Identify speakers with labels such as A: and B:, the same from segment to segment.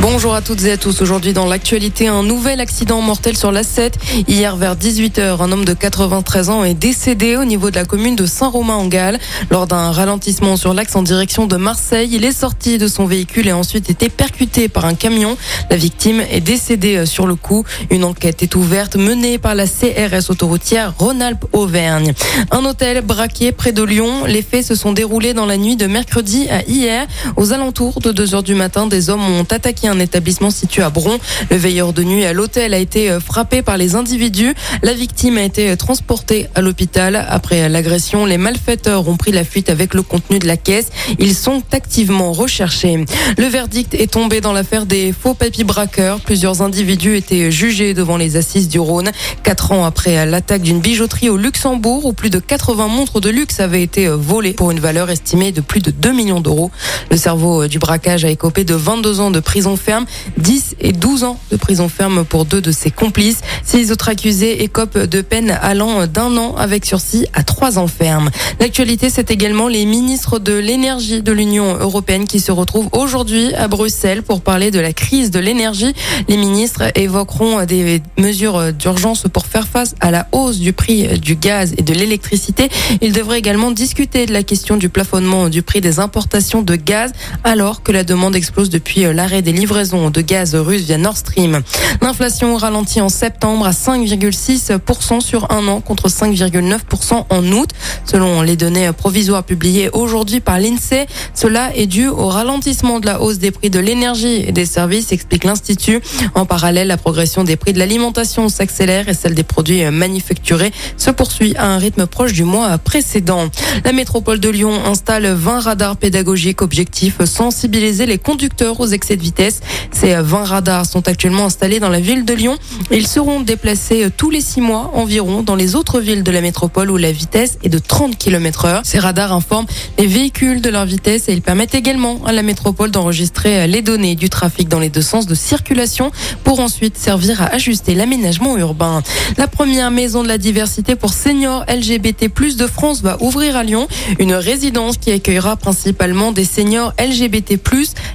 A: Bonjour à toutes et à tous. Aujourd'hui dans l'actualité, un nouvel accident mortel sur l'A7. Hier vers 18h, un homme de 93 ans est décédé au niveau de la commune de Saint-Romain-en-Galles. Lors d'un ralentissement sur l'axe en direction de Marseille, il est sorti de son véhicule et a ensuite été percuté par un camion. La victime est décédée sur le coup. Une enquête est ouverte menée par la CRS autoroutière Rhône-Alpes-Auvergne. Un hôtel braqué près de Lyon. Les faits se sont déroulés dans la nuit de mercredi à hier. Aux alentours de 2 h du matin, des hommes ont attaqué un établissement situé à Bron. Le veilleur de nuit à l'hôtel a été euh, frappé par les individus. La victime a été euh, transportée à l'hôpital. Après l'agression, les malfaiteurs ont pris la fuite avec le contenu de la caisse. Ils sont activement recherchés. Le verdict est tombé dans l'affaire des faux papy braqueurs. Plusieurs individus étaient jugés devant les assises du Rhône. Quatre ans après l'attaque d'une bijouterie au Luxembourg où plus de 80 montres de luxe avaient été euh, volées pour une valeur estimée de plus de 2 millions d'euros. Le cerveau du braquage a écopé de 22 ans de prison ferme, 10 et 12 ans de prison ferme pour deux de ses complices. Six autres accusés écopent de peine allant d'un an avec sursis à trois ans ferme. L'actualité, c'est également les ministres de l'énergie de l'Union européenne qui se retrouvent aujourd'hui à Bruxelles pour parler de la crise de l'énergie. Les ministres évoqueront des mesures d'urgence pour faire face à la hausse du prix du gaz et de l'électricité. Ils devraient également discuter de la question du plafonnement du prix des importations de gaz alors que la demande explose depuis l'arrêt des de gaz russe via Nord Stream. L'inflation ralentit en septembre à 5,6% sur un an contre 5,9% en août. Selon les données provisoires publiées aujourd'hui par l'INSEE, cela est dû au ralentissement de la hausse des prix de l'énergie et des services, explique l'Institut. En parallèle, la progression des prix de l'alimentation s'accélère et celle des produits manufacturés se poursuit à un rythme proche du mois précédent. La métropole de Lyon installe 20 radars pédagogiques. Objectif sensibiliser les conducteurs aux excès de vitesse ces 20 radars sont actuellement installés dans la ville de Lyon. Ils seront déplacés tous les six mois environ dans les autres villes de la métropole où la vitesse est de 30 km heure. Ces radars informent les véhicules de leur vitesse et ils permettent également à la métropole d'enregistrer les données du trafic dans les deux sens de circulation pour ensuite servir à ajuster l'aménagement urbain. La première maison de la diversité pour seniors LGBT+ de France va ouvrir à Lyon une résidence qui accueillera principalement des seniors LGBT+.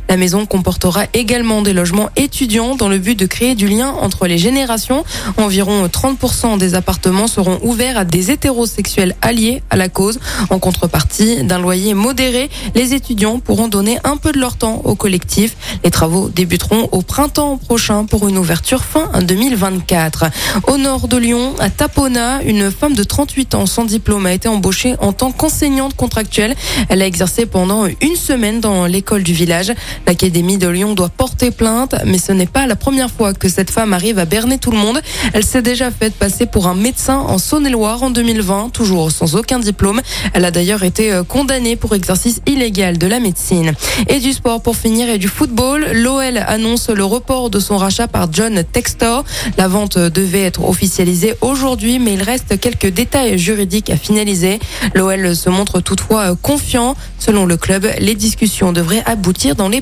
A: La maison comportera également des logements étudiants dans le but de créer du lien entre les générations. Environ 30% des appartements seront ouverts à des hétérosexuels alliés à la cause. En contrepartie d'un loyer modéré, les étudiants pourront donner un peu de leur temps au collectif. Les travaux débuteront au printemps prochain pour une ouverture fin 2024. Au nord de Lyon, à Tapona, une femme de 38 ans sans diplôme a été embauchée en tant qu'enseignante contractuelle. Elle a exercé pendant une semaine dans l'école du village. L'Académie de Lyon doit porter plainte, mais ce n'est pas la première fois que cette femme arrive à berner tout le monde. Elle s'est déjà faite passer pour un médecin en Saône-et-Loire en 2020, toujours sans aucun diplôme. Elle a d'ailleurs été euh, condamnée pour exercice illégal de la médecine. Et du sport pour finir et du football, l'OL annonce le report de son rachat par John Textor. La vente devait être officialisée aujourd'hui, mais il reste quelques détails juridiques à finaliser. L'OL se montre toutefois euh, confiant. Selon le club, les discussions devraient aboutir dans les